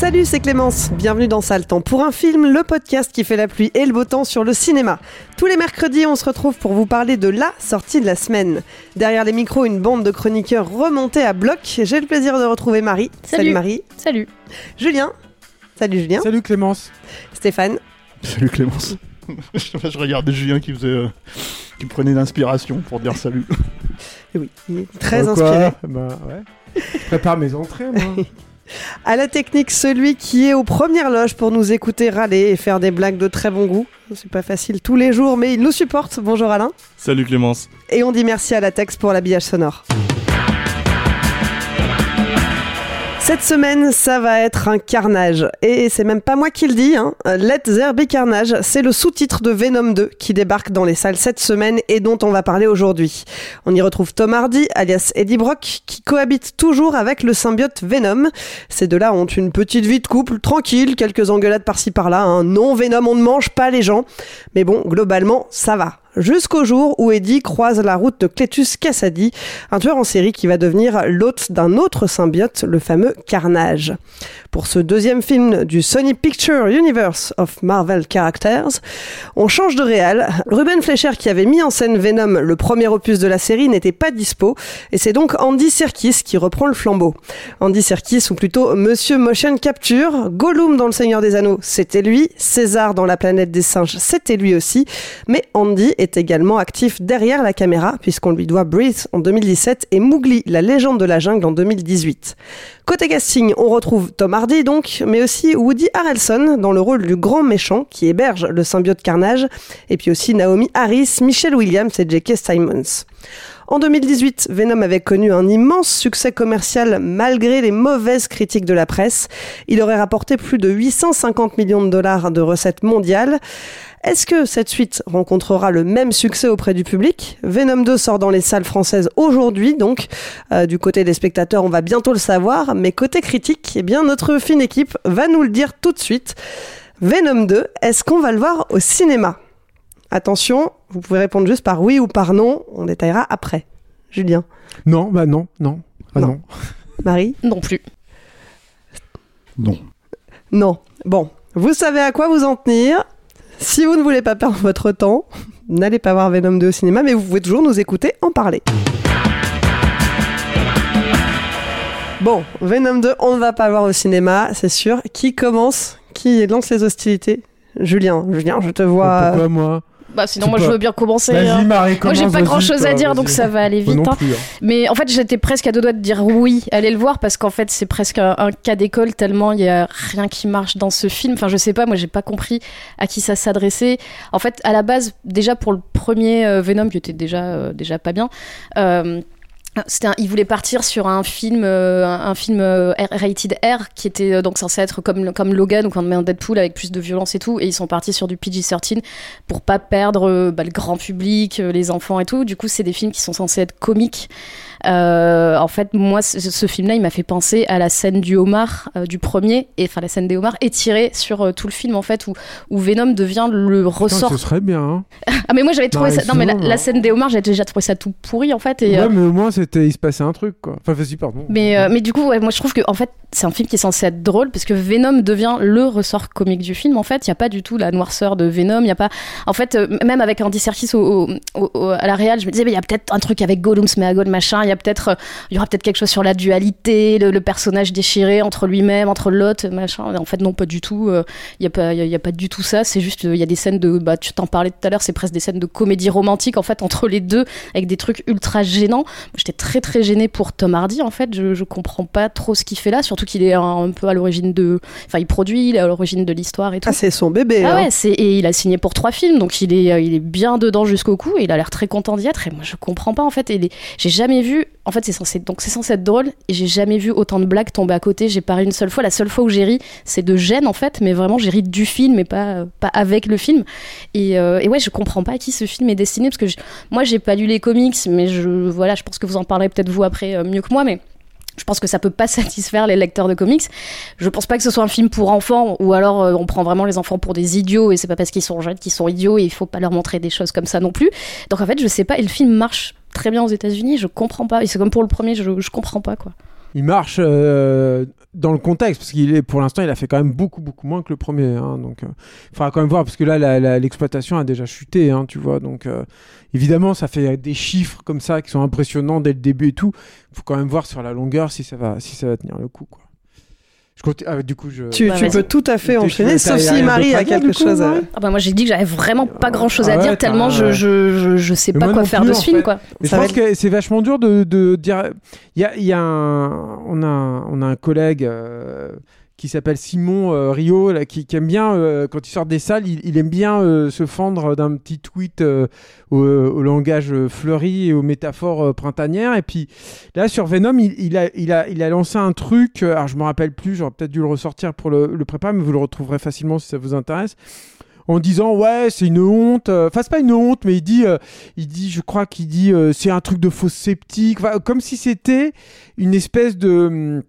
Salut, c'est Clémence. Bienvenue dans Sale Temps pour un film, le podcast qui fait la pluie et le beau temps sur le cinéma. Tous les mercredis, on se retrouve pour vous parler de la sortie de la semaine. Derrière les micros, une bande de chroniqueurs remontés à bloc. J'ai le plaisir de retrouver Marie. Salut. Marie. Salut. Julien. Salut Julien. Salut Clémence. Stéphane. Salut Clémence. je regardais Julien qui faisait, euh, qui prenait l'inspiration pour dire salut. Et oui, il est très Euh, quoi inspiré. Bah ouais. Je prépare mes entrées, moi. À la technique, celui qui est aux premières loges pour nous écouter râler et faire des blagues de très bon goût. C'est pas facile tous les jours, mais il nous supporte. Bonjour Alain. Salut Clémence. Et on dit merci à la Tex pour l'habillage sonore. Cette semaine, ça va être un carnage. Et c'est même pas moi qui le dis, hein. Let There Carnage, c'est le sous-titre de Venom 2 qui débarque dans les salles cette semaine et dont on va parler aujourd'hui. On y retrouve Tom Hardy, alias Eddie Brock, qui cohabite toujours avec le symbiote Venom. Ces deux-là ont une petite vie de couple, tranquille, quelques engueulades par-ci par-là. hein. Non, Venom, on ne mange pas les gens. Mais bon, globalement, ça va. Jusqu'au jour où Eddie croise la route de Cletus Cassady, un tueur en série qui va devenir l'hôte d'un autre symbiote, le fameux Carnage. Pour ce deuxième film du Sony Picture Universe of Marvel Characters, on change de réal. Ruben Fleischer, qui avait mis en scène Venom, le premier opus de la série, n'était pas dispo, et c'est donc Andy Serkis qui reprend le flambeau. Andy Serkis, ou plutôt Monsieur Motion Capture, Gollum dans Le Seigneur des Anneaux, c'était lui, César dans La planète des singes, c'était lui aussi, mais Andy est également actif derrière la caméra, puisqu'on lui doit Breathe en 2017 et Mowgli, la légende de la jungle en 2018. Côté casting, on retrouve Tom Hardy donc, mais aussi Woody Harrelson dans le rôle du grand méchant qui héberge le symbiote Carnage, et puis aussi Naomi Harris, Michelle Williams et J.K. Simons. En 2018, Venom avait connu un immense succès commercial malgré les mauvaises critiques de la presse. Il aurait rapporté plus de 850 millions de dollars de recettes mondiales. Est-ce que cette suite rencontrera le même succès auprès du public? Venom 2 sort dans les salles françaises aujourd'hui, donc euh, du côté des spectateurs, on va bientôt le savoir, mais côté critique, eh bien notre fine équipe va nous le dire tout de suite. Venom 2, est-ce qu'on va le voir au cinéma? Attention, vous pouvez répondre juste par oui ou par non, on détaillera après. Julien, Non, bah non, non. Ah Non. non. Marie Non plus. Non. Non. Bon, vous savez à quoi vous en tenir. Si vous ne voulez pas perdre votre temps, n'allez pas voir Venom 2 au cinéma, mais vous pouvez toujours nous écouter en parler. Bon, Venom 2, on ne va pas voir au cinéma, c'est sûr. Qui commence? Qui lance les hostilités? Julien, Julien, je te vois. Pourquoi moi? Bah sinon Tu moi je veux bien commencer. Vas-y, hein. Marie, Moi j'ai pas grand chose à dire donc ça va aller vite. hein. plus, hein. Mais en fait j'étais presque à deux doigts de dire oui, allez le voir parce qu'en fait c'est presque un, un cas d'école tellement il y a rien qui marche dans ce film. Enfin je sais pas, moi j'ai pas compris à qui ça s'adressait. En fait à la base déjà pour le premier euh, Venom qui était déjà euh, déjà pas bien. euh, un- il partir sur un film, euh, un film euh, rated R qui était euh, donc censé être comme, comme Logan ou comme Deadpool avec plus de violence et tout. Et ils sont partis sur du PG-13 pour pas perdre bah, le grand public, les enfants et tout. Du coup, c'est des films qui sont censés être comiques. Euh, en fait, moi, ce, ce film-là, il m'a fait penser à la scène du homard euh, du premier, et enfin la scène des homards étirée sur euh, tout le film en fait, où, où Venom devient le ressort. ce serait bien. hein. Ah mais moi j'avais trouvé Non, ça. Non mais la, scène des homards, j'avais déjà trouvé ça tout pourri en fait. Et, Ouais, mais au moins, c'était, il se passait un truc, quoi. Enfin, vas-y, pardon. Mais, mais du coup, ouais, moi je trouve que en fait, c'est un film qui est censé être drôle parce que Venom devient le ressort comique du film. En fait, il n'y a pas du tout la noirceur de Venom. Il y a pas. En fait, même avec Andy Serkis au, au- au- à la réal, je me disais, mais il y a peut-être un truc avec Gollum, Smeagol, machin. Il y a peut-être, euh, il y aura peut-être quelque chose sur la dualité, le, le personnage déchiré entre lui-même, entre l'autre, machin. En fait, non, pas du tout. euh, Il y a pas, il y a- y a pas du tout ça. C'est juste, euh, il y a des scènes de, bah, tu t'en parlais tout à l'heure, c'est presque des scènes de comédie romantique en fait entre les deux, avec des trucs ultra gênants. J'étais très très gênée pour Tom Hardy en fait. Je, je comprends pas trop ce qu'il fait là, surtout qu'il est un, un peu à l'origine de, enfin, il produit, il est à l'origine de l'histoire et tout. Ah, c'est son bébé. Ah hein. ouais, c'est et il a signé pour trois films, donc il est euh, il est bien dedans jusqu'au cou et il a l'air très content d'y être. Et moi je comprends pas en fait. Et les- j'ai jamais vu. En fait c'est censé donc c'est censé être drôle et j'ai jamais vu autant de blagues tomber à côté. J'ai pas ri une seule fois. La seule fois où j'ai ri, c'est de gêne en fait, mais vraiment j'ai ri du film et pas euh, pas avec le film. Et, euh, et ouais, je comprends pas à qui ce film est destiné parce que moi j'ai pas lu les comics, mais je voilà, je pense que vous en parlerez peut-être vous après euh, mieux que moi, mais je pense que ça peut pas satisfaire les lecteurs de comics. Je pense pas que ce soit un film pour enfants ou alors on prend vraiment les enfants pour des idiots et c'est pas parce qu'ils sont jeunes qu'ils sont idiots et il faut pas leur montrer des choses comme ça non plus. Donc en fait, je sais pas et le film marche très bien aux États-Unis, je comprends pas. Et c'est comme pour le premier, je, comprends pas quoi. Il marche euh, dans le contexte parce qu'il est pour l'instant il a fait quand même beaucoup beaucoup moins que le premier hein, donc euh, il faudra quand même voir parce que là l'exploitation a déjà chuté hein, tu vois donc euh, évidemment ça fait des chiffres comme ça qui sont impressionnants dès le début et tout. Faut quand même voir sur la longueur si ça va si ça va tenir le coup quoi je compte ah, du coup je Tu, Bah, tu peux tout à fait enchaîner, sauf si Marie a quelque du coup, chose à... Ah bah moi j'ai dit que j'avais vraiment pas grand chose à Ah ouais, dire tellement je, je, je, je sais pas quoi faire plus, de ce film fait. quoi. Mais Ça je pense que c'est vachement dur de, de dire. Il y a, il y a un, on a, un- on a un collègue euh, qui s'appelle Simon euh, Rio, là, qui, aime bien, euh, quand il sort des salles, il, aime bien euh, se fendre d'un petit tweet au, langage fleuri et aux métaphores printanières. Et puis là, sur Venom, il, a, il, a, il a lancé un truc, alors je me rappelle plus, j'aurais peut-être dû le ressortir pour le, le préparer, mais vous le retrouverez facilement si ça vous intéresse en disant ouais c'est une honte enfin c'est pas une honte mais il dit il dit je crois qu'il dit c'est un truc de fausse sceptique comme si c'était une espèce de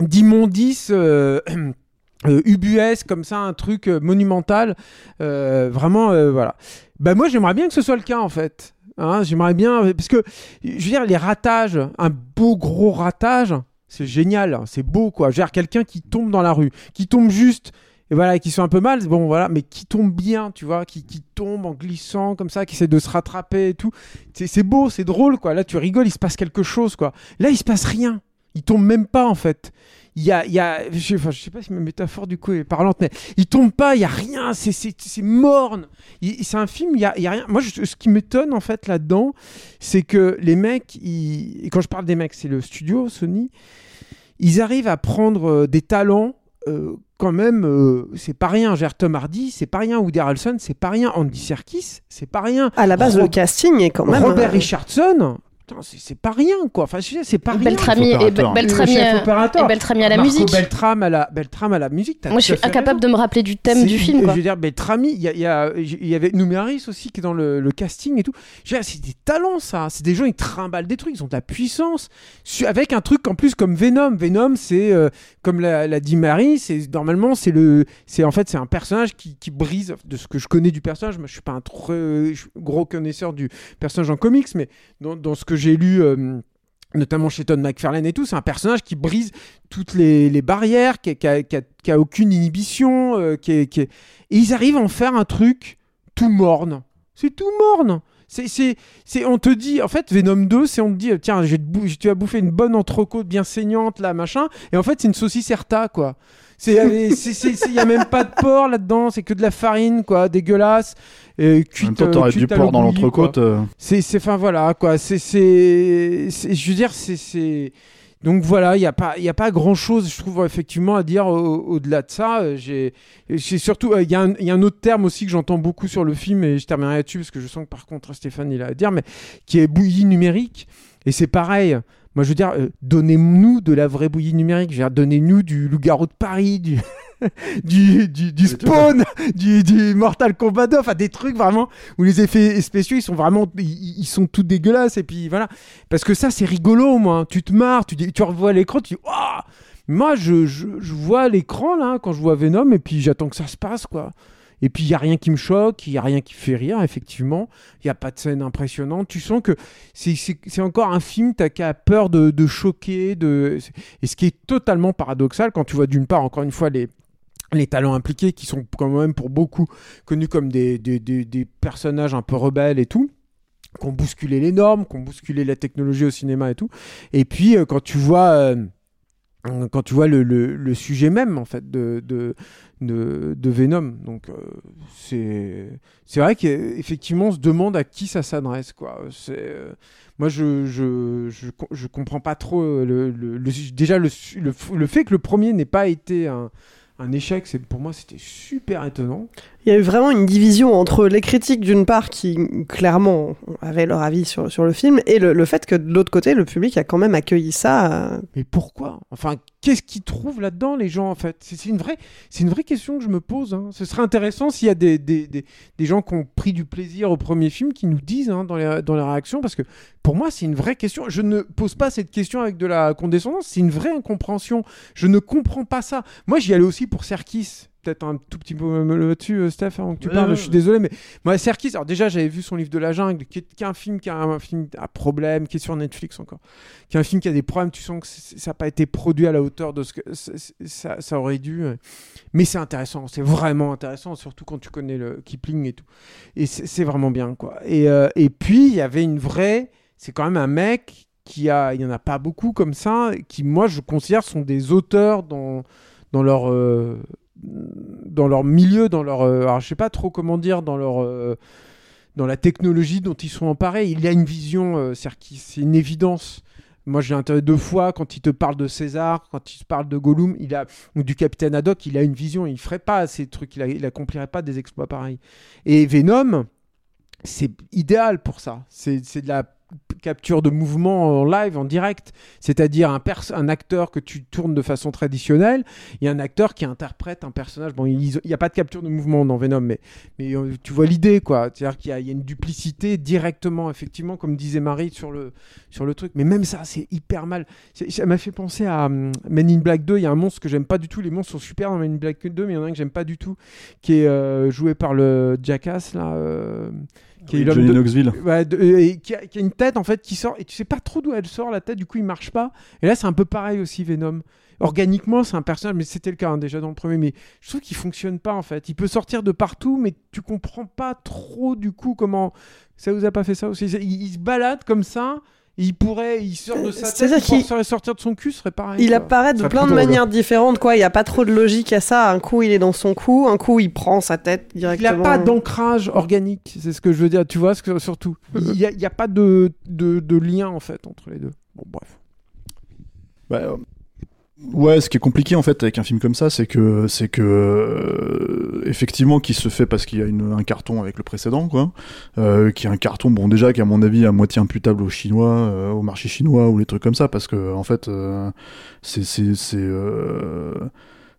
hum, d'immondice euh, euh, ubuesque comme ça un truc euh, monumental euh, vraiment voilà bah moi j'aimerais bien que ce soit le cas en fait Hein, j'aimerais bien parce que je veux dire les ratages un beau gros ratage c'est génial hein, c'est beau quoi je veux dire quelqu'un qui tombe dans la rue qui tombe juste et voilà, qui sont un peu mal, bon voilà, mais qui tombent bien, tu vois, qui, qui tombent en glissant comme ça, qui essaient de se rattraper et tout. C'est beau, c'est drôle, quoi. Là, tu rigoles, il se passe quelque chose, quoi. Là, il se passe rien. Il tombe même pas, en fait. Il y a, il y a je, enfin, je sais pas si ma métaphore du coup est parlante, mais il tombe pas, il y a rien, c'est c'est c'est morne. Il- C'est un film, il y a, il y a rien. Moi, je- ce qui m'étonne en fait là-dedans, c'est que les mecs, ils- et quand je parle des mecs, c'est le studio Sony, ils arrivent à prendre euh, des talents euh, quand même, euh, c'est pas rien. Gère Tom Hardy, c'est pas rien. Woody Harrelson, c'est pas rien. Andy Serkis, c'est pas rien. À la base, le casting est quand même... Robert euh, Richardson, c'est pas rien quoi. Enfin, c'est pas rien. Beltrami et. Beltrami, euh, et Beltrami à la Marco musique. Beltrame à la, Beltrame à la musique. Moi je suis incapable raison. de me rappeler du thème du film quoi. Je veux dire, Beltrami, il y, y, y avait Numéris aussi qui est dans le, le casting et tout. C'est des talents, ça. C'est des gens, ils trimballent des trucs, ils ont de la puissance. Avec un truc en plus comme Venom. Venom, c'est euh, comme l'a, l'a dit Marie, c'est normalement c'est le, c'est en fait c'est un personnage qui, qui brise de ce que je connais du personnage. Moi, je suis pas un trop gros connaisseur du personnage en comics, mais dans, dans ce que j'ai lu. euh, notamment chez Todd McFarlane et tout, c'est un personnage qui brise toutes les, barrières, qui, a, aucune inhibition, euh, qui et ils arrivent à en faire un truc tout morne. C'est tout morne. C'est, c'est, c'est, on te dit, en fait, Venom 2, c'est on te dit, tiens, bou- tu vas bouffer une bonne entrecôte bien saignante, là, machin, et en fait, c'est une saucisse Erta, quoi. C'est, il c'est, c'est, c'est- y a même pas de porc là-dedans, c'est que de la farine, quoi, dégueulasse, euh, En cuite, même temps, euh, du porc dans l'entrecôte. euh, C'est, enfin voilà, quoi. C'est, je veux dire, c'est. Donc voilà, il n'y a pas, il a pas grand chose, je trouve effectivement à dire au- au-delà de ça. Euh, J'ai, surtout, euh, il y, a un- il y a un autre terme aussi que j'entends beaucoup sur le film et je terminerai là-dessus parce que je sens que par contre Stéphane il a à dire, mais qui est bouillie numérique. Et c'est pareil. Moi, je veux dire, euh, donnez-nous de la vraie bouillie numérique. Je veux dire, donnez-nous du loup-garou de Paris, du. du, du, du Spawn, du, du Mortal Kombat 2, enfin des trucs vraiment où les effets spéciaux ils sont vraiment ils, ils sont tout dégueulasses et puis voilà parce que ça c'est rigolo moi, tu te marres, tu, tu revois l'écran, tu dis moi je, je, je vois l'écran là quand je vois Venom et puis j'attends que ça se passe quoi. Et puis il y a rien qui me choque, il y a rien qui fait rire effectivement, il y a pas de scène impressionnante, tu sens que c'est- encore un film t'as qu'à peur de, choquer de et ce qui est totalement paradoxal quand tu vois d'une part encore une fois les les talents impliqués qui sont quand même pour beaucoup connus comme des, personnages un peu rebelles et tout qui ont bousculé les normes, qui ont bousculé la technologie au cinéma et tout. Et puis euh, quand tu vois euh, quand tu vois le, le- sujet même en fait de, de, de, Venom, donc euh, c'est vrai qu'effectivement on se demande à qui ça s'adresse quoi. Euh, moi je, je, je, je comprends pas trop euh, le, le- déjà le, le, fait que le premier n'ait pas été un, un échec, pour moi c'était super étonnant. Il y a eu vraiment une division entre les critiques d'une part qui clairement avaient leur avis sur, sur le film et le, fait que de l'autre côté le public a quand même accueilli ça. euh, Mais pourquoi? Enfin, qu'est-ce qu'ils trouvent là-dedans, les gens, en fait? C'est une, vraie, une vraie question que je me pose. hein. Ce serait intéressant s'il y a des, des, des, des gens qui ont pris du plaisir au premier film qui nous disent hein, dans, les, dans les réactions, parce que pour moi, c'est une vraie question. Je ne pose pas cette question avec de la condescendance, c'est une vraie incompréhension. Je ne comprends pas ça. Moi, j'y allais aussi pour Serkis. Peut-être un tout petit peu me là-dessus, euh, Steph, avant que tu Ouais, parles. ouais, Je suis ouais. désolé, mais moi, Serkis, alors déjà, j'avais vu son livre de la jungle, qui est, qui est un film qui a un, film à problème, qui est sur Netflix encore qui est un film qui a des problèmes, tu sens que ça n'a pas été produit à la hauteur de ce que ça, ça aurait dû. Mais c'est intéressant, c'est vraiment intéressant, surtout quand tu connais le Kipling et tout. Et c'est c'est vraiment bien, quoi. Et, euh, et puis, il y avait une vraie. C'est quand même un mec qui a. Il n'y en a pas beaucoup comme ça, qui, moi, je considère sont des auteurs dans, dans leur. euh, dans leur milieu, dans leur. euh, alors, je sais pas trop comment dire, dans leur. euh, dans la technologie dont ils sont emparés. Il a une vision, euh, c'est une évidence. Moi, j'ai intérêt deux fois quand il te parle de César, quand il te parle de Gollum, il a ou du capitaine Haddock, il a une vision. Il ferait pas ces trucs, il, a- accomplirait pas des exploits pareils. Et Venom, c'est idéal pour ça. C'est de la capture de mouvement en live, en direct. C'est-à-dire un, un acteur que tu tournes de façon traditionnelle et un acteur qui interprète un personnage. Bon, il n'y a pas de capture de mouvement dans Venom, mais, mais euh, tu vois l'idée, quoi. C'est-à-dire qu'il y, a- une duplicité directement, effectivement, comme disait Marie sur le, sur le truc. Mais même ça, c'est hyper mal. Ça m'a fait penser à hum, Men in Black 2. Il y a un monstre que j'aime pas du tout. Les monstres sont super dans Men in Black 2, mais il y en a un que j'aime pas du tout, qui est euh, joué par le Jackass, là. euh, qui est l'homme de- Knoxville. Ouais, de- et qui, a, qui a une tête en fait qui sort et tu sais pas trop d'où elle sort la tête du coup il marche pas. Et là c'est un peu pareil aussi Venom. Organiquement c'est un personnage mais c'était le cas hein, déjà dans le premier mais je trouve qu'il fonctionne pas en fait. Il peut sortir de partout mais tu comprends pas trop du coup comment ça vous a pas fait ça aussi. Il, il se balade comme ça il pourrait il sort de sa tête il pourrait sortir de son cul ce serait pareil Il quoi. apparaît de plein de manières différentes, quoi. Il n'y a pas trop de logique à ça. Un coup, il est dans son cou, un coup, il prend sa tête Il directement. n'a pas d'ancrage organique, c'est ce que je veux dire, tu vois, surtout. Il n'y a, il y a pas de, de, de lien, en fait, entre les deux. Bon, bref. Bah, euh, ouais, ce qui est compliqué en fait avec un film comme ça, c'est que c'est que euh, effectivement qui se fait parce qu'il y a une- un carton avec le précédent, quoi, euh, qui est un carton bon déjà qui à mon avis à moitié imputable aux Chinois, euh, au marché chinois ou les trucs comme ça, parce que en fait euh, c'est c'est c'est euh,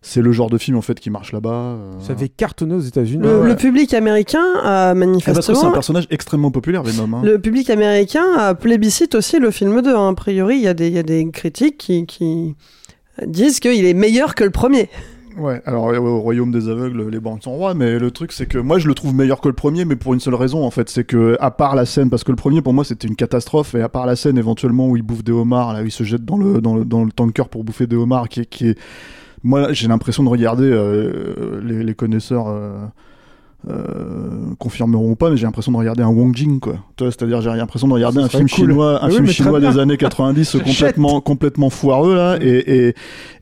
c'est le genre de film en fait qui marche là-bas. euh. Ça avait cartonné aux États-Unis. Le, Ouais. le public américain a Ah, parce que c'est un manifestement. personnage extrêmement populaire, Venom. hein. Le public américain a plébiscite aussi le film 2. hein. A priori, il y, a des- il y a des critiques qui, qui disent qu'il est meilleur que le premier. Ouais, alors au royaume des aveugles, les banques sont rois, mais le truc c'est que moi je le trouve meilleur que le premier, mais pour une seule raison en fait, c'est que à part la scène, parce que le premier pour moi c'était une catastrophe, et à part la scène éventuellement où il bouffe des homards, là où il se jette dans le dans le, dans le tanker pour bouffer des homards, qui qui est... moi j'ai l'impression de regarder euh, les, les connaisseurs. euh, euh, confirmeront ou pas, mais j'ai l'impression de regarder un Wong Jing, quoi. C'est-à-dire, j'ai l'impression de regarder un film cool. chinois, un oui, film chinois des années 90 J'achète. complètement, complètement foireux, là, et, et,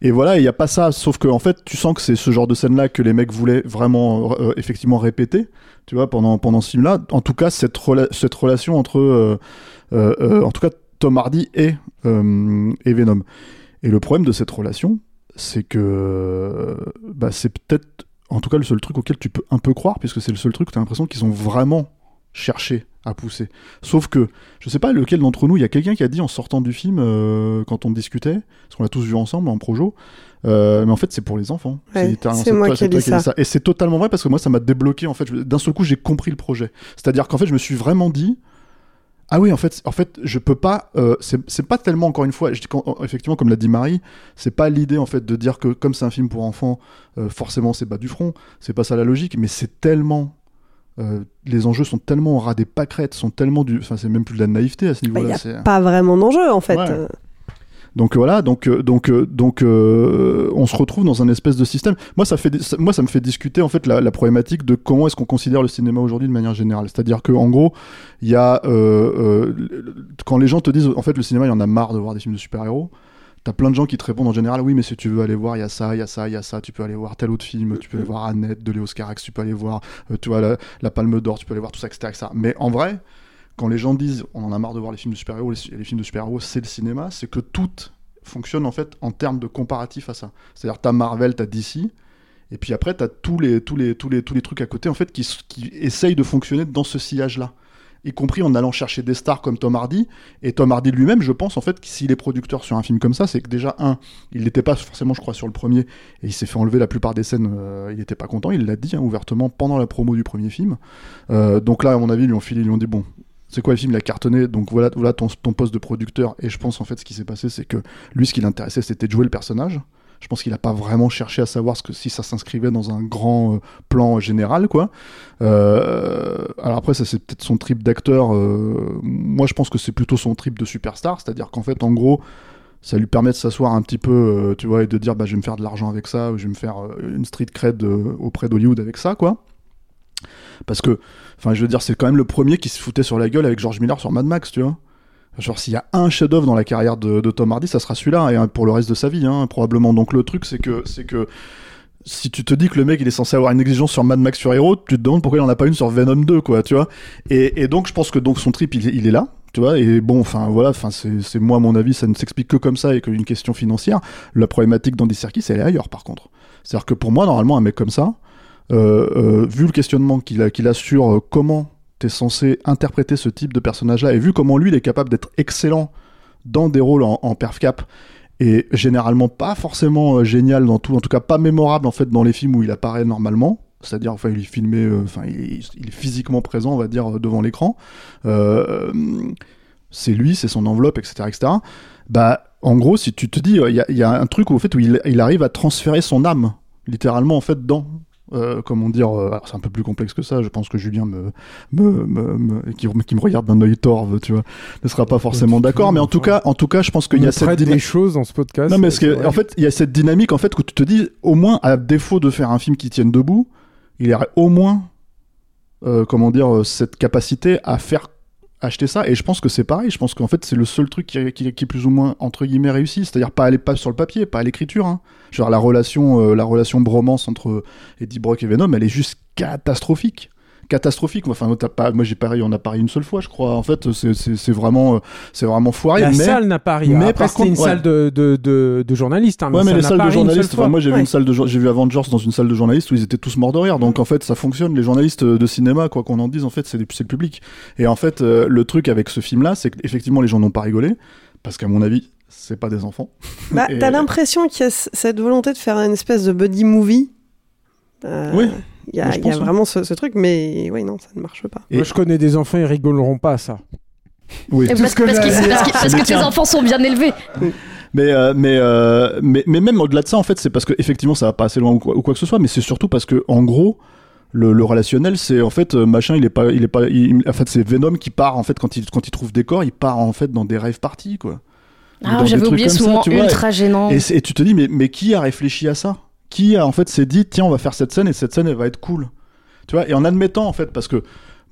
et voilà, il n'y a pas ça, sauf que en fait, tu sens que c'est ce genre de scène-là que les mecs voulaient vraiment, euh, effectivement répéter, tu vois, pendant, pendant ce film-là. En tout cas, cette, rela- cette relation entre, euh, en tout cas, Tom Hardy et, et Venom. Et le problème de cette relation, c'est que bah, c'est peut-être, en tout cas, le seul truc auquel tu peux un peu croire, puisque c'est le seul truc où tu as l'impression qu'ils ont vraiment cherché à pousser. Sauf que, je sais pas lequel d'entre nous, il y a quelqu'un qui a dit en sortant du film, euh, quand on discutait, parce qu'on l'a tous vu ensemble en projo, euh, mais en fait c'est pour les enfants. Ouais, c'est moi toi- qui ai toi dit ça. Et c'est totalement vrai parce que moi ça m'a débloqué en fait. D'un seul coup j'ai compris le projet. C'est-à-dire qu'en fait je me suis vraiment dit, ah oui, en fait, en fait, je peux pas. euh, c'est pas tellement encore une fois. Je dis effectivement, comme l'a dit Marie, c'est pas l'idée en fait de dire que comme c'est un film pour enfants, euh, forcément c'est bas du front. C'est pas ça la logique, mais c'est tellement. euh, les enjeux sont tellement au ras des pâquerettes, sont tellement du. Enfin, c'est même plus de la naïveté à ce Bah, Il niveau-là. n'y a pas vraiment d'enjeu en fait. Ouais. Euh, donc voilà, donc euh, donc euh, donc euh, on se retrouve dans un espèce de système. Moi ça me fait discuter en fait la, problématique de comment est-ce qu'on considère le cinéma aujourd'hui de manière générale. C'est-à-dire que en gros y a euh, euh, quand les gens te disent en fait le cinéma il y en a marre de voir des films de super-héros. T'as plein de gens qui te répondent en général oui mais si tu veux aller voir il y a ça il y a ça il y a ça tu peux aller voir tel autre film tu peux aller voir Annette de Léo tu peux aller voir euh, tu la, la Palme d'Or tu peux aller voir tout ça etc., etc. mais en vrai quand les gens disent on en a marre de voir les films de super-héros, les, films de super-héros c'est le cinéma, c'est que tout fonctionne en fait en termes de comparatif à ça. C'est-à-dire t'as Marvel, t'as DC, et puis après t'as tous les, tous, les, tous, les, tous les trucs à côté en fait qui, qui essayent de fonctionner dans ce sillage-là. Y compris en allant chercher des stars comme Tom Hardy. Et Tom Hardy lui-même, je pense en fait que s'il est producteur sur un film comme ça, c'est que déjà, un, il n'était pas forcément, je crois, sur le premier, et il s'est fait enlever la plupart des scènes, euh, il n'était pas content, il l'a dit hein, ouvertement pendant la promo du premier film. Euh, donc là, à mon avis, ils lui ont filé, ils lui ont dit, bon, c'est quoi le film Il a cartonné, donc voilà, voilà ton, ton poste de producteur. Et je pense en fait ce qui s'est passé, c'est que lui, ce qui l'intéressait, c'était de jouer le personnage. Je pense qu'il n'a pas vraiment cherché à savoir si ça s'inscrivait dans un grand euh, plan général, quoi. Euh, alors après, ça c'est peut-être son trip d'acteur. euh, moi, je pense que c'est plutôt son trip de superstar, c'est-à-dire qu'en fait, en gros, ça lui permet de s'asseoir un petit peu, tu vois, et de dire, bah, je vais me faire de l'argent avec ça, ou je vais me faire une street cred auprès d'Hollywood avec ça, quoi. Parce que, enfin, je veux dire, c'est quand même le premier qui se foutait sur la gueule avec George Miller sur Mad Max, tu vois. Genre, s'il y a un chef-d'œuvre dans la carrière de, Tom Hardy, ça sera celui-là, et hein, pour le reste de sa vie, hein, probablement. Donc, le truc, c'est que, c'est que, si tu te dis que le mec il est censé avoir une exigence sur Mad Max sur Hero, tu te demandes pourquoi il en a pas une sur Venom 2, quoi, tu vois. Et, et donc, je pense que donc son trip, il, est- là. Tu vois, et bon, enfin voilà, c'est c'est moi à mon avis, ça ne s'explique que comme ça et qu'une question financière. La problématique dans des circuits, elle est ailleurs par contre. C'est-à-dire que pour moi, normalement, un mec comme ça, vu le questionnement qu'il a, sur euh, comment t'es censé interpréter ce type de personnage-là, et vu comment lui, il est capable d'être excellent dans des rôles en, en perf cap, et généralement pas forcément euh, génial dans tout, en tout cas pas mémorable en fait dans les films où il apparaît normalement. C'est-à-dire, enfin, il est euh, il, est- physiquement présent, on va dire, euh, devant l'écran. Euh, c'est lui, c'est son enveloppe, etc., etc. Bah, en gros, si tu te dis, il y, a- un truc où, fait, où il, il arrive à transférer son âme, littéralement, en fait, dans. Euh, comment dire, euh, c'est un peu plus complexe que ça. Je pense que Julien me, me, me, me- qui, qui me regarde d'un œil torve, tu vois, ne sera pas forcément d'accord. Mais en tout cas, en tout cas, je pense qu'il y a cette dynamique. choses dans ce podcast. Non, mais parce que, en fait, il y a cette dynamique, en fait, où tu te dis, au moins, à défaut de faire un film qui tienne debout, il aurait au moins, euh, comment dire, cette capacité à faire acheter ça. Et je pense que c'est pareil. Je pense qu'en fait, c'est le seul truc qui, qui- est plus ou moins, entre guillemets, réussi. C'est-à-dire pas aller pas sur le papier, pas à l'écriture. Hein. Genre, la relation, euh, la relation bromance entre Eddie Brock et Venom, elle est juste catastrophique. Catastrophique. Enfin, t'as pas, moi, j'ai pareil, on a parié une seule fois, je crois. En fait, c'est- vraiment, euh, c'est vraiment foiré. La mais... salle n'a pas ri. mais Après, par une ouais. salle de, de, de, de journalistes. hein, Ouais, mais les salles de journalistes, enfin, moi j'ai vu une salle de j'ai vu Avengers dans une salle de journalistes où ils étaient tous morts de rire. Donc en fait, ça fonctionne. Les journalistes de cinéma, quoi qu'on en dise, en fait, c'est le public. Et en fait, euh, le truc avec ce film-là, c'est qu'effectivement, les gens n'ont pas rigolé parce qu'à mon avis, c'est pas des enfants. Bah, Et- t'as l'impression qu'il y a cette volonté de faire une espèce de buddy movie. Euh, Oui. Il y a, il y ouais. vraiment ce, ce truc, mais oui, non, ça ne marche pas. Et- Moi, je connais des enfants, ils rigoleront pas à ça. Oui. Parce, que parce que tes enfants sont bien élevés. Mais, euh, mais, euh, mais, mais même au-delà de ça, en fait, c'est parce que effectivement, ça va pas assez loin ou quoi, ou quoi que ce soit, mais c'est surtout parce que, en gros, le, le relationnel, c'est en fait, euh, machin, il est pas, il est pas, il- en fait, c'est Venom qui part, en fait, quand il, quand il trouve des corps, il part, en fait, dans des rêves parties, quoi. Ah, j'avais oublié ce ça, vois. ultra gênant. Et, et tu te dis, mais, mais qui a réfléchi à ça? Qui en fait s'est dit, tiens, on va faire cette scène et cette scène, elle va être cool. Tu vois, et en admettant en fait, parce que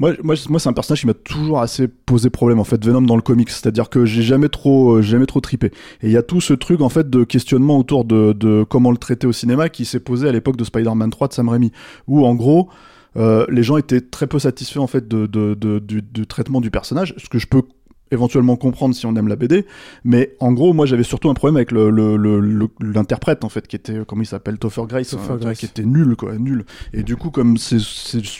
moi, moi, moi c'est un personnage qui m'a toujours assez posé problème en fait, Venom dans le comics. C'est-à-dire que j'ai jamais trop, euh, jamais trop tripé. Et il y a tout ce truc en fait de questionnement autour de, de comment le traiter au cinéma qui s'est posé à l'époque de Spider-Man 3 de Sam Raimi, où en gros. euh, les gens étaient très peu satisfaits en fait de, de- de- du, du traitement du personnage, ce que je peux éventuellement comprendre si on aime la BD, mais en gros, moi j'avais surtout un problème avec le, le- le- le- l'interprète en fait, qui était, comment il s'appelle, Topher Grace, Topher hein, Grace. qui était nul quoi, nul. Et du coup, comme c'est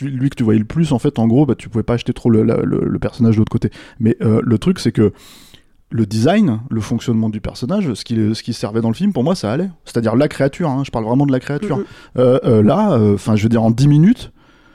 lui que tu voyais le plus, en fait, en gros, bah, tu pouvais pas acheter trop le, personnage de l'autre côté. Mais euh, le truc, c'est que le design, le fonctionnement du personnage, ce qui, ce qui servait dans le film, pour moi, ça allait. C'est-à-dire la créature, hein, je parle vraiment de la créature. Mhm. Euh, euh, là, enfin, je veux dire, en 10 minutes,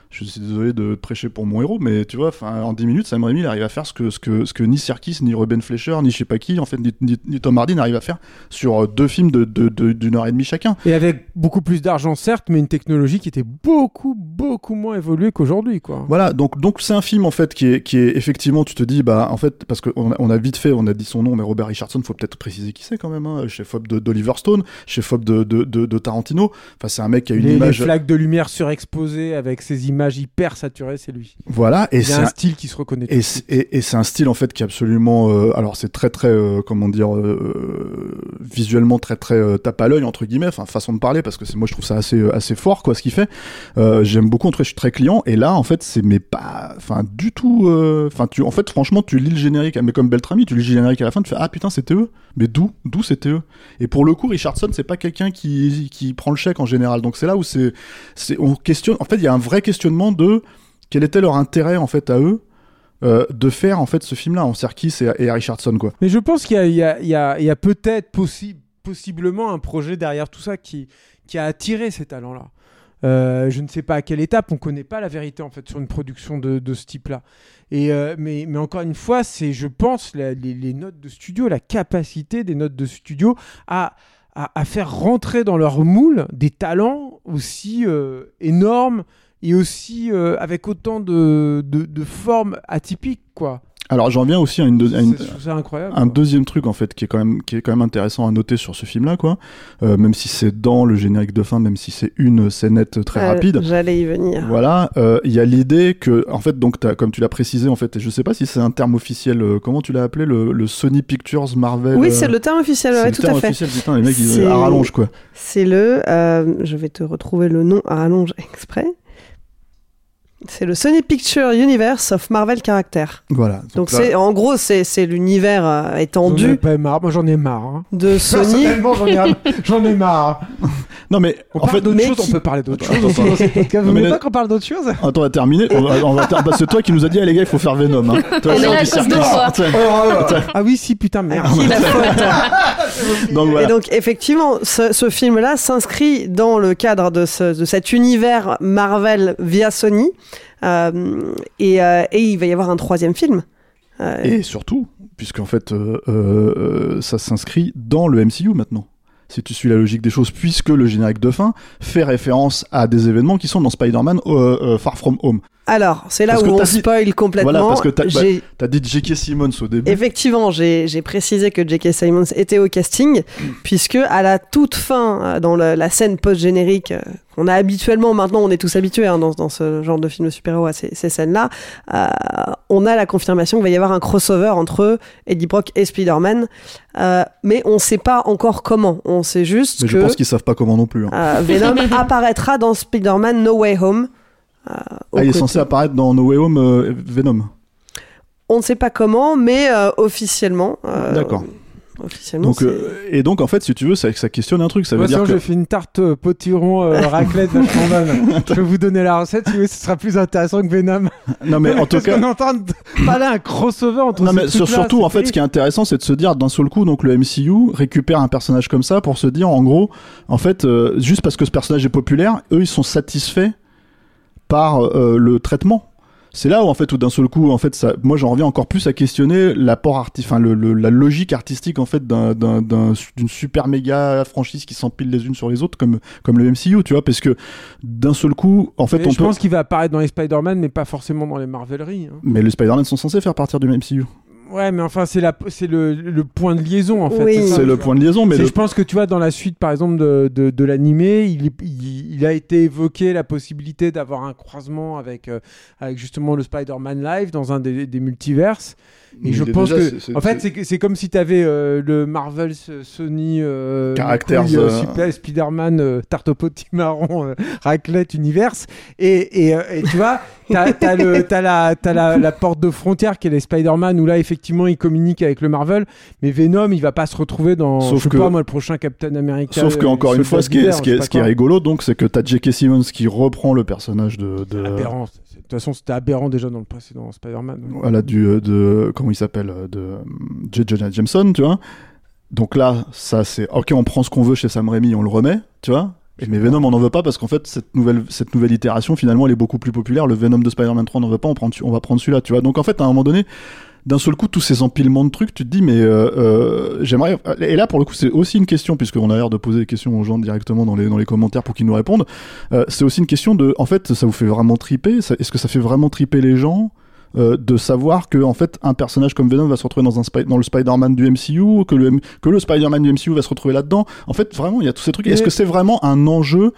je suis désolé de prêcher pour mon héros, mais tu vois, en 10 minutes, Sam Raimi, il arrive à faire ce que, ce que, ce que ni Serkis, ni Ruben Fleischer, ni je sais pas qui, en fait, ni, ni- ni Tom Hardy n'arrive à faire sur euh, deux films de, de- de- d'une heure et demie chacun. Et avec beaucoup plus d'argent, certes, mais une technologie qui était beaucoup, beaucoup moins évoluée qu'aujourd'hui, quoi. Voilà, donc donc c'est un film en fait qui est qui est effectivement tu te dis bah en fait parce qu'on a, on a vite fait on a dit son nom mais Robert Richardson faut peut-être préciser qui c'est quand même hein, chef op de d'Oliver Stone chef op de, de, Tarantino enfin c'est un mec qui a une les, les image flaques de lumière surexposées avec ces images hyper saturées, c'est lui. voilà et c'est un un- style qui se reconnaît. et c'est- et, et c'est un style en fait qui est absolument euh, alors c'est très très euh, comment dire euh, visuellement très très tape à l'œil entre guillemets enfin façon de parler parce que c'est moi je trouve ça assez assez fort quoi ce qu'il fait j'aime beaucoup en tout cas je suis très client et là en fait c'est mais pas enfin du tout enfin tu en fait franchement tu lis le générique mais comme Beltrami tu lis le générique à la fin tu fais ah putain c'était eux mais d'où d'où c'était eux? Et pour le coup Richardson c'est pas quelqu'un qui qui prend le chèque en général donc c'est là où c'est c'est on questionne en fait il y a un vrai questionnement de quel était leur intérêt en fait à eux euh, de faire en fait ce film-là en Serkis et, et Richardson quoi. Mais je pense qu'il y a, a- a- a peut-être possi- possiblement un projet derrière tout ça qui, qui a attiré ces talents-là. Euh, je ne sais pas à quelle étape, on ne connaît pas la vérité en fait sur une production de, ce type-là. Et euh, mais, mais encore une fois, c'est, je pense, les, notes de studio, la capacité des notes de studio à, à, faire rentrer dans leur moule des talents aussi énormes et aussi euh, avec autant de, de, de formes atypiques, quoi. Alors j'en viens aussi à, une, à une- un deuxième truc en fait qui est quand même qui est quand même intéressant à noter sur ce film-là quoi. Euh, même si c'est dans le générique de fin, même si c'est une scénette très Euh, rapide. J'allais y venir. Voilà, euh, il y a l'idée que, en fait, donc, t'as- comme tu l'as précisé, en fait, et je sais pas si c'est un terme officiel, euh, comment tu l'as appelé, le, le Sony Pictures Marvel. Oui, euh, c'est le terme officiel, c'est ouais, le tout terme à fait. officiel, putain, les mecs, ils C'est- à rallonge, quoi. C'est le. euh, je vais te retrouver le nom à rallonge exprès. C'est le Sony Picture Universe of Marvel Character. Voilà. Donc, là- c'est en gros c'est c'est l'univers euh, J'en ai étendu pas marre, moi j'en ai marre. hein. de Sony. Personnellement, j'en ai, j'en ai marre. Non, mais, On en parle fait, d'autre mais chose, qui- on peut parler d'autre Attends, chose aussi attends. dans ce podcast. Vous voulez pas qu'on parle d'autre chose? Attends, on va terminer. On va, on va ter- bah, c'est toi qui nous a dit, ah, les gars, il faut faire Venom. Hein. Toi, c'est là, de toi. Attends. Ah oui, si, putain, merde. Et donc effectivement, ce, film-là s'inscrit dans le cadre de, ce- de cet univers Marvel via Sony, et, euh, et il va y avoir un troisième film. Euh, Et surtout, puisqu'en fait, euh, euh, ça s'inscrit dans le MCU maintenant. Si tu suis la logique des choses, puisque le générique de fin fait référence à des événements qui sont dans Spider-Man euh, euh, Far From Home. Alors, c'est là Parce où on dit- spoil complètement. Voilà, parce que t'as- bah, dit J.K. Simmons au début. Effectivement, j'ai précisé que J.K. Simons était au casting, puisque à la toute fin, euh, dans le- la scène post-générique, euh, qu'on a habituellement, maintenant on est tous habitués hein, dans, dans ce genre de film de super-héros à ces, ces scènes-là, euh, on a la confirmation qu'il va y avoir un crossover entre Eddie Brock et Spider-Man, euh, mais on sait pas encore comment. On sait juste Mais que je pense qu'ils savent pas comment non plus. hein. euh, Venom apparaîtra dans Spider-Man No Way Home. Euh, Ah, il est censé apparaître dans No Way Home euh, Venom. On ne sait pas comment, mais euh, officiellement. euh, D'accord. Officiellement, Donc, euh, et donc, en fait, si tu veux, ça, ça questionne un truc. Ça veut Moi, dire que. j'ai fait une tarte euh, potiron euh, raclette vachement bonne. Je vais vous donner la recette, si vous voulez, ce sera plus intéressant que Venom. Non, mais en tout cas. qu'on est en train de parler un crossover entre Non mais sur- surtout en fait ce qui est intéressant c'est de se dire d'un seul coup donc le MCU récupère un personnage comme ça pour se dire en gros en fait euh, juste parce que ce personnage est populaire eux ils sont satisfaits par euh, le traitement c'est là où en fait où d'un seul coup en fait ça moi j'en reviens encore plus à questionner l'apport arti enfin le, le- la logique artistique en fait d'un d'un- d'un- d'une super méga franchise qui s'empile les unes sur les autres comme comme le MCU tu vois parce que d'un seul coup en fait Mais on je peut pense qu'il va apparaître dans les Spider-Man, mais pas forcément dans les Marveleries. hein. mais les Spider-Man sont censés faire partir du MCU Ouais, mais enfin, c'est la- c'est le, le point de liaison, en fait. Oui. c'est le point de liaison mais C'est- le- Je pense que tu vois, dans la suite, par exemple, de, de, de l'animé, il, il, il a été évoqué la possibilité d'avoir un croisement avec, euh, avec justement le Spider-Man Live dans un des, des multiverses. Et Mais je pense déjà- que, c'est- c'est- en fait, c'est- c'est comme si tu avais le Marvel euh, Sony euh, Characters, couille, euh, euh, Super Spider-Man euh, tarte au potimarron euh, raclette universe et, et, euh, et tu vois T'as t'as le- t'as la, t'as la, la porte de frontière qui est les Spider-Man où là effectivement ils communiquent avec le Marvel, mais Venom il va pas se retrouver dans Sauf je sais que- pas moi le prochain Captain America. Sauf que euh, encore une Soldat fois, ce qui est, ce qui est, ce qui est rigolo, donc, c'est que t'as J.K. Simmons qui reprend le personnage de, de aberrant. De toute façon c'était aberrant déjà dans le précédent Spider-Man. voilà du euh, de comment il s'appelle euh, de euh, J. Jonah Jameson, tu vois. Donc là, ça c'est ok, on prend ce qu'on veut chez Sam Raimi, on le remet, tu vois. Mais Venom, on n'en veut pas parce qu'en fait, cette nouvelle, cette nouvelle itération, finalement, elle est beaucoup plus populaire. Le Venom de Spider-Man 3, on n'en veut pas, on, prend, on va prendre celui-là, tu vois. Donc en fait, à un moment donné, d'un seul coup, tous ces empilements de trucs, tu te dis, mais euh, euh, j'aimerais. Et là, pour le coup, c'est aussi une question, puisqu'on a l'air de poser des questions aux gens directement dans les, dans les commentaires pour qu'ils nous répondent. Euh, c'est aussi une question de, en fait, ça vous fait vraiment triper Ça- Est-ce que ça fait vraiment triper les gens euh, de savoir que en fait un personnage comme Venom va se retrouver dans un dans le Spider-Man du MCU que le que le Spider-Man du MCU va se retrouver là-dedans en fait vraiment il y a tous ces trucs est-ce que c'est vraiment un enjeu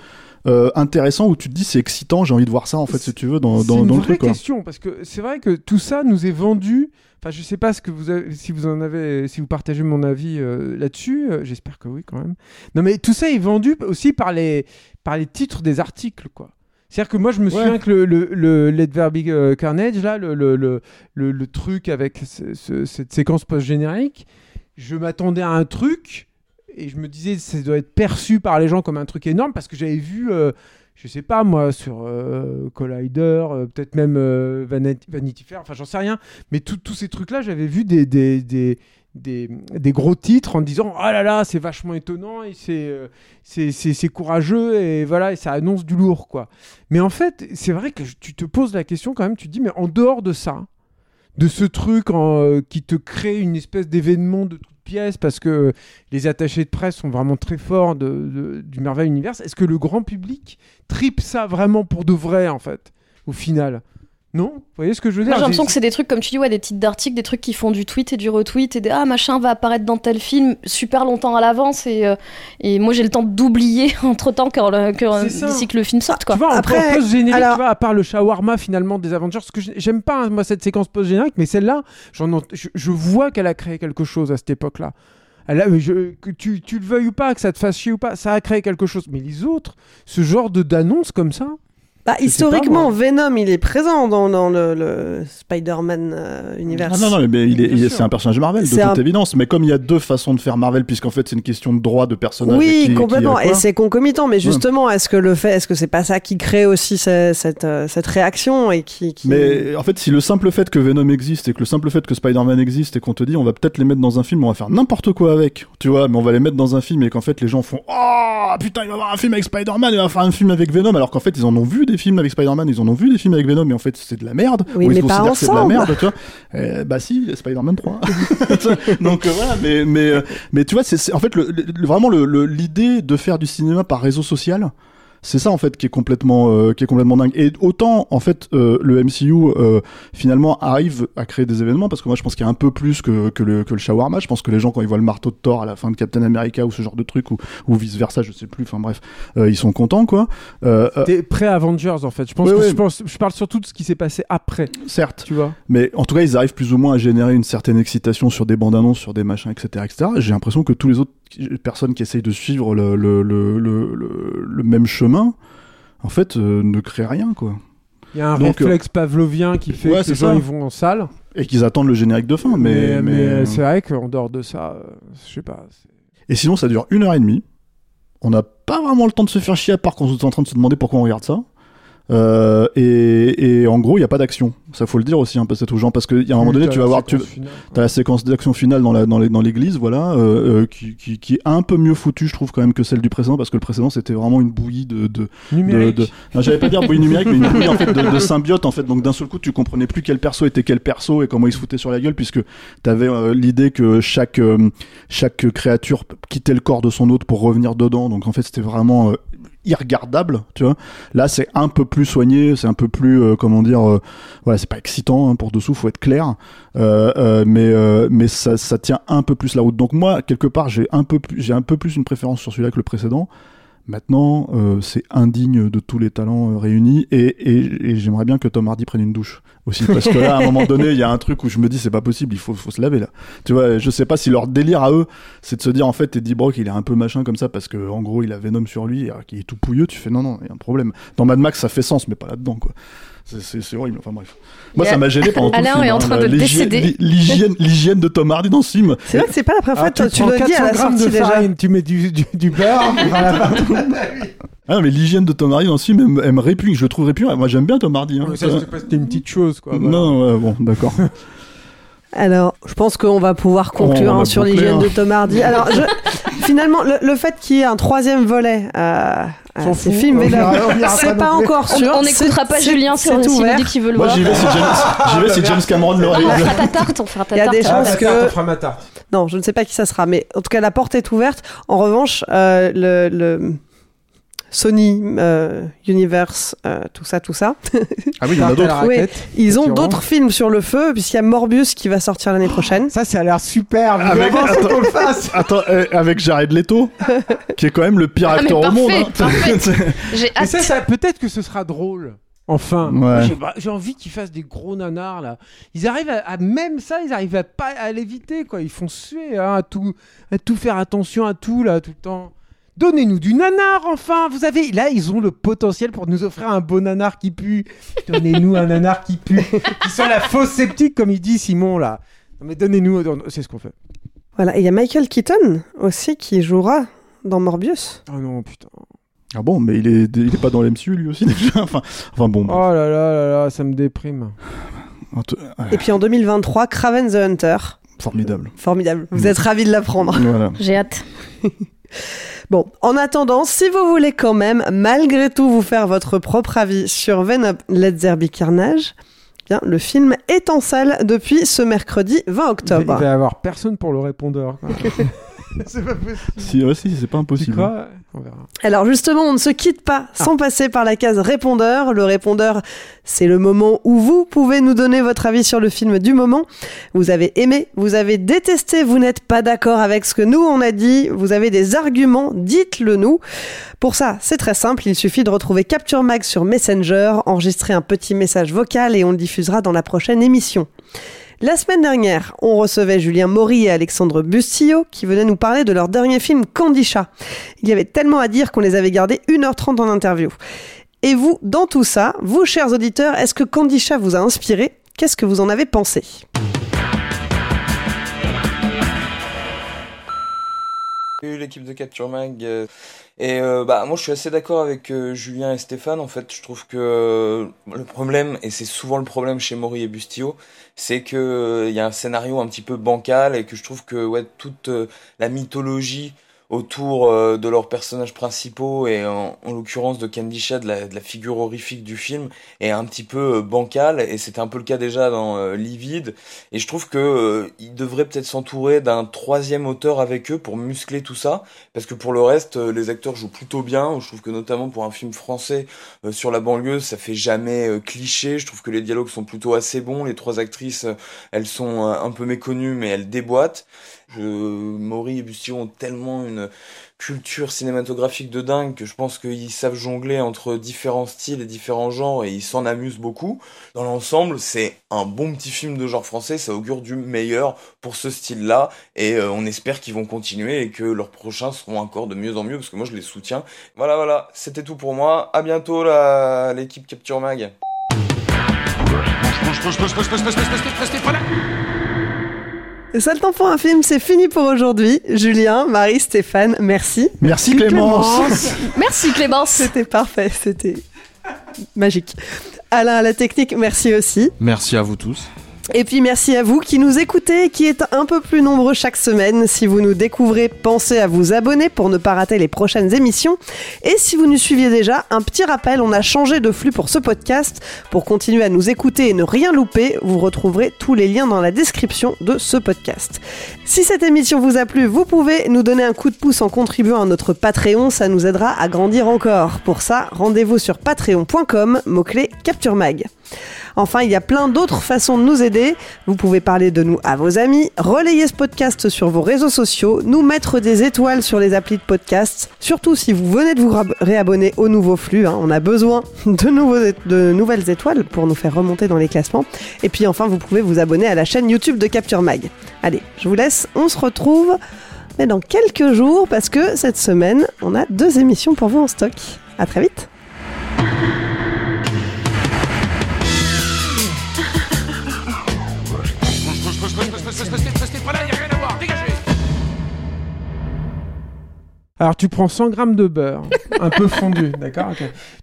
euh, intéressant où tu te dis c'est excitant j'ai envie de voir ça en fait si tu veux dans, C'est dans, une dans le vraie truc quoi. question parce que c'est vrai que tout ça nous est vendu. Enfin, je sais pas ce que vous avez, si vous en avez, si vous partagez mon avis euh, là-dessus. euh, J'espère que oui, quand même. Non, mais tout ça est vendu aussi par les par les titres des articles, quoi. C'est-à-dire que moi, je me souviens que le, le, le Let There Be euh, Carnage, là, le, le, le, le- le truc avec ce- ce- cette séquence post-générique, je m'attendais à un truc et je me disais, ça doit être perçu par les gens comme un truc énorme parce que j'avais vu, euh, je sais pas moi, sur euh, Collider, euh, peut-être même euh, Vanity, Fair, enfin j'en sais rien, mais tous ces trucs-là, j'avais vu des, des, des, des, gros titres en disant ah là là c'est vachement étonnant et c'est courageux et voilà et ça annonce du lourd quoi. Mais en fait c'est vrai que tu te poses la question quand même tu te dis mais en dehors de ça de ce truc qui te crée une espèce d'événement de parce que les attachés de presse sont vraiment très forts du Marvel Universe. Est-ce que le grand public tripe ça vraiment pour de vrai en fait au final? Non Vous voyez ce que je veux dire j'ai l'impression que c'est des trucs, comme tu dis, ouais, des titres d'articles, des trucs qui font du tweet et du retweet et des ah machin va apparaître dans tel film super longtemps à l'avance et, euh, et moi j'ai le temps d'oublier entre temps que, que- C'est ça. d'ici que le film sorte quoi. Tu vois, Après, en post-générique, alors- tu vois, à part le shawarma finalement des Avengers, parce que j'ai- j'aime pas hein, moi cette séquence post-générique, mais celle-là, j'en ent- je, je vois qu'elle a créé quelque chose à cette époque-là. Je- que tu, tu le veuilles ou pas, que ça te fasse chier ou pas, ça a créé quelque chose. Mais les autres, ce genre de d'annonce comme ça, Bah, Je historiquement, pas, Venom, il est présent dans, dans le, le Spider-Man euh, univers. Ah non, non, mais il est, Bien il est- sûr. c'est un personnage Marvel, de C'est toute un- évidence. Mais comme il y a deux façons de faire Marvel, puisqu'en fait c'est une question de droit de personnage. Oui, qui- complètement. et c'est concomitant. Mais justement, est-ce que le fait, est-ce que c'est pas ça qui crée aussi cette, euh, cette réaction et qui, qui... Mais en fait, si le simple fait que Venom existe et que le simple fait que Spider-Man existe et qu'on te dit on va peut-être les mettre dans un film, on va faire n'importe quoi avec, tu vois, mais on va les mettre dans un film et qu'en fait les gens font Oh putain, il va y avoir un film avec Spider-Man, il va faire un film avec Venom, alors qu'en fait ils en ont vu des films avec Spider-Man, ils en ont vu des films avec Venom, mais en fait c'est de la merde. Oui, ou ils mais pas considèrent que c'est de la merde, tu vois. Euh, bah si, Spider-Man 3. Donc euh, voilà, mais, mais, euh, mais tu vois, c'est en fait le, le- vraiment l'idée de faire du cinéma par réseau social. C'est ça en fait qui est complètement euh, qui est complètement dingue. Et autant en fait euh, le MCU euh, finalement arrive à créer des événements parce que moi je pense qu'il y a un peu plus que, que le que le shawarma. Je pense que les gens quand ils voient le marteau de Thor à la fin de Captain America ou ce genre de truc ou, ou vice versa, je sais plus. Enfin bref, euh, ils sont contents quoi. Euh, euh, t'es pré-Avengers en fait. Je pense Ouais, que ouais. je, pense, je parle surtout de ce qui s'est passé après, certes, tu vois. mais en tout cas ils arrivent plus ou moins à générer une certaine excitation sur des bandes annonces, sur des machins, etc., etc. J'ai l'impression que tous les autres personnes qui essayent de suivre le le le le, même chemin, en fait, euh, ne créent rien quoi. Il y a un Donc, réflexe pavlovien qui fait ouais, que les gens ils vont en salle. Et qu'ils attendent le générique de fin, mais, mais, mais, euh, c'est vrai qu'en dehors de ça, euh, je sais pas. Et sinon, ça dure une heure et demie. On n'a pas vraiment le temps de se faire chier à part quand on est en train de se demander pourquoi on regarde ça. Euh, et, et en gros, il n'y a pas d'action. Ça faut le dire aussi, hein, peut-être aux gens, parce qu'il y a un moment donné, tu vas voir, tu as la séquence d'action finale dans la dans les- dans l'église, voilà, euh, euh, qui, qui, qui est un peu mieux foutue, je trouve quand même que celle du précédent, parce que le précédent c'était vraiment une bouillie de, de, Numérique. de- de- Non, j'allais pas dire bouillie numérique, mais une bouillie en fait de, de symbiote en fait. Donc d'un seul coup, tu comprenais plus quel perso était quel perso et comment ils se foutaient sur la gueule, puisque t'avais euh, l'idée que chaque euh, chaque créature quittait le corps de son hôte pour revenir dedans. Donc en fait, c'était vraiment euh, irregardable, tu vois. Là, c'est un peu plus soigné, c'est un peu plus euh, comment dire, euh, voilà, c'est pas excitant hein, pour dessous, faut être clair. Euh, euh, mais euh, mais ça, ça tient un peu plus la route. Donc moi, quelque part, j'ai un peu plus j'ai un peu plus une préférence sur celui-là que le précédent. Maintenant, euh, c'est indigne de tous les talents euh, réunis et, et, j'aimerais bien que Tom Hardy prenne une douche aussi parce que là, à un moment donné, il y a un truc où je me dis c'est pas possible, il faut, faut se laver là. Tu vois, je sais pas si leur délire à eux, c'est de se dire en fait Eddie Brock il est un peu machin comme ça parce que en gros il a Venom sur lui, qu'il est tout pouilleux. Tu fais non non, il y a un problème. Dans Mad Max ça fait sens, mais pas là-dedans quoi. C'est- horrible. Enfin bref. Moi, ça m'a gêné pendant tout le Alain film. est en hein, train la- de l'hygiène- décéder. L'hygiène, de Tom Hardy dans ce film. C'est vrai que c'est pas la première fois Ah, que tu tu prends le dis à 400 la grammes de sortie déjà. farine, tu mets du, du, du beurre. Ah non, mais l'hygiène de Tom Hardy dans ce film, elle, me- répugne. Je le trouve répugnant. Moi, j'aime bien Tom Hardy. hein. Mais ça, c'était pas- c'était une petite chose, quoi. voilà. Non, ouais, bon, d'accord. Alors, je pense qu'on va pouvoir conclure On va hein, sur l'hygiène hein. de Tom Hardy. Alors, je- finalement, le, le fait qu'il y ait un troisième volet à, ces films, c'est pas pas encore sûr. On n'écoutera pas Julien si on dit qu'il veut le Moi, voir. j'y vais si James, vais si James Cameron mais on fera ta tarte, on fera ta Il y a tarte. des Ah, chances que- tarte, on fera ma tarte. Non, je ne sais pas qui ça sera, mais en tout cas, la porte est ouverte. En revanche, euh, le, le Sony euh, Universe, euh, tout ça, tout ça, Ah oui, il y en a d'autres. Ils ont d'autres films sur le feu, puisqu'il y a Morbius qui va sortir l'année prochaine. Ça, ça a l'air super. Avec, Vraiment, faut qu'on le attends, fasse. attends, euh, avec Jared Leto, qui est quand même le pire Ah, acteur au monde. parfait, hein. J'ai hâte. ça, ça peut-être que ce sera drôle. Enfin, Ouais. J'ai bah, j'ai envie qu'ils fassent des gros nanars là. Ils arrivent à, à- même ça, ils arrivent à pas à l'éviter quoi. Ils font suer hein, à tout, à tout faire attention à tout là tout le temps. Donnez-nous du nanar enfin. Vous avez là, ils ont le potentiel pour nous offrir un beau nanar qui pue. Donnez-nous un nanar qui pue, qui sent la fausse sceptique comme il dit Simon là. Non mais donnez-nous, c'est ce qu'on fait. Voilà, et il y a Michael Keaton aussi qui jouera dans Morbius. Oh non putain. Ah bon, mais il est, il est pas dans l'MCU lui aussi déjà. Enfin, enfin bon. Oh là là là là, ça me déprime. Et puis en 2023, Craven the Hunter. Formidable. Formidable. Vous êtes ravis de l'apprendre. Voilà. J'ai hâte. Bon, en attendant, si vous voulez quand même, malgré tout, vous faire votre propre avis sur Venom Let There Be Carnage, bien, le film est en salle depuis ce mercredi 20 Il va il octobre. va y avoir personne pour le répondeur. c'est pas possible. Si, ouais, si, c'est pas impossible. crois? On verra. Alors justement, on ne se quitte pas sans passer par la case répondeur. Le répondeur, c'est le moment où vous pouvez nous donner votre avis sur le film du moment. Vous avez aimé, vous avez détesté, vous n'êtes pas d'accord avec ce que nous on a dit, vous avez des arguments, dites-le nous. Pour ça, c'est très simple, il suffit de retrouver Capture Mag sur Messenger, enregistrer un petit message vocal et on le diffusera dans la prochaine émission. La semaine dernière, on recevait Julien Maury et Alexandre Bustillo qui venaient nous parler de leur dernier film Candy. Il y avait tellement à dire qu'on les avait gardés 1h30 en interview. Et vous, dans tout ça, vous, chers auditeurs, est-ce que Candy vous a inspiré? Qu'est-ce que vous en avez pensé? L'équipe de Capture Mag. Et euh, bah moi je suis assez d'accord avec euh, Julien et Stéphane. En fait, je trouve que euh, le problème et c'est souvent le problème chez Maury et Bustillo, c'est que il y a un scénario un petit peu bancal et que je trouve que ouais toute la mythologie autour euh, de leurs personnages principaux et en, en l'occurrence de Candy Chat, de la, de la figure horrifique du film, est un petit peu euh, bancale et c'était un peu le cas déjà dans euh, Livide et je trouve que euh, ils devraient peut-être s'entourer d'un troisième auteur avec eux pour muscler tout ça parce que pour le reste euh, les acteurs jouent plutôt bien. Je trouve que notamment pour un film français euh, sur la banlieue ça fait jamais cliché. Je trouve que les dialogues sont plutôt assez bons. Les trois actrices elles sont un peu méconnues mais elles déboîtent. Je, Maury et Bustillo ont tellement une culture cinématographique de dingue que je pense qu'ils savent jongler entre différents styles et différents genres et ils s'en amusent beaucoup. Dans l'ensemble, c'est un bon petit film de genre français, ça augure du meilleur pour ce style-là et euh, on espère qu'ils vont continuer et que leurs prochains seront encore de mieux en mieux parce que moi je les soutiens. Voilà, voilà, c'était tout pour moi. À bientôt l'équipe Capture Mag. Ça, le temps pour un film, c'est fini pour aujourd'hui. Julien, Marie, Stéphane, merci. Merci Clémence. Merci Clémence. C'était parfait, c'était magique. Alain à la technique, merci aussi. Merci à vous tous. Et puis merci à vous qui nous écoutez, qui êtes un peu plus nombreux chaque semaine. Si vous nous découvrez, pensez à vous abonner pour ne pas rater les prochaines émissions. Et si vous nous suiviez déjà, un petit rappel, on a changé de flux pour ce podcast. Pour continuer à nous écouter et ne rien louper, vous retrouverez tous les liens dans la description de ce podcast. Si cette émission vous a plu, vous pouvez nous donner un coup de pouce en contribuant à notre Patreon, ça nous aidera à grandir encore. Pour ça, rendez-vous sur patreon.com, mot-clé Capture Mag. Enfin, il y a plein d'autres façons de nous aider. Vous pouvez parler de nous à vos amis, relayer ce podcast sur vos réseaux sociaux, nous mettre des étoiles sur les applis de podcast. Surtout si vous venez de vous réabonner au nouveau flux, hein. on a besoin de, de nouvelles étoiles pour nous faire remonter dans les classements. Et puis enfin, vous pouvez vous abonner à la chaîne YouTube de Capture Mag. Allez, je vous laisse, on se retrouve mais dans quelques jours parce que cette semaine, on a deux émissions pour vous en stock. À très vite. Alors tu prends 100 grammes de beurre, un peu fondu, d'accord.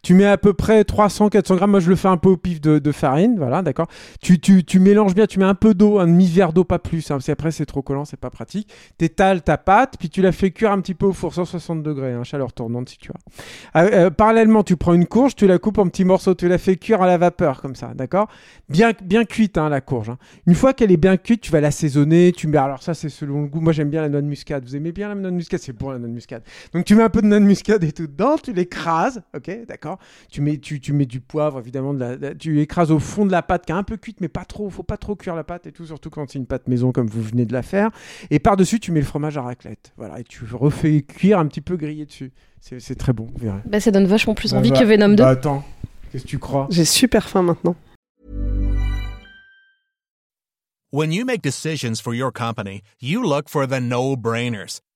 Tu mets à peu près 300-400 grammes, moi je le fais un peu au pif de, de farine, voilà, d'accord. Tu, tu, tu mélanges bien, tu mets un peu d'eau, un demi-verre d'eau, pas plus, hein, parce qu'après c'est trop collant, c'est pas pratique. T'étales ta pâte, puis tu la fais cuire un petit peu au four, 160 degrés, hein, chaleur tournante si tu as. Euh, euh, parallèlement, tu prends une courge, tu la coupes en petits morceaux, tu la fais cuire à la vapeur, comme ça, d'accord Bien, bien cuite, hein, la courge. hein. Une fois qu'elle est bien cuite, tu vas l'assaisonner, tu mets, alors ça c'est selon le goût, moi j'aime bien la noix de muscade, vous aimez bien la noix de muscade? C'est bon la noix de muscade. Donc tu mets un peu de noix de muscade et tout dedans, tu l'écrases, ok, d'accord. Tu mets, tu, tu mets du poivre évidemment, de la, de- tu écrases au fond de la pâte qui est un peu cuite, mais pas trop, faut pas trop cuire la pâte et tout, surtout quand c'est une pâte maison comme vous venez de la faire. Et par dessus tu mets le fromage à raclette, voilà, et tu refais cuire un petit peu grillé dessus. C'est c'est très bon, vous verrez. Bah, ça donne vachement plus Bah, envie bah, que Venom 2. Bah attends, qu'est-ce que tu crois? J'ai super faim maintenant. When you make decisions for your company, you look for the no-brainers.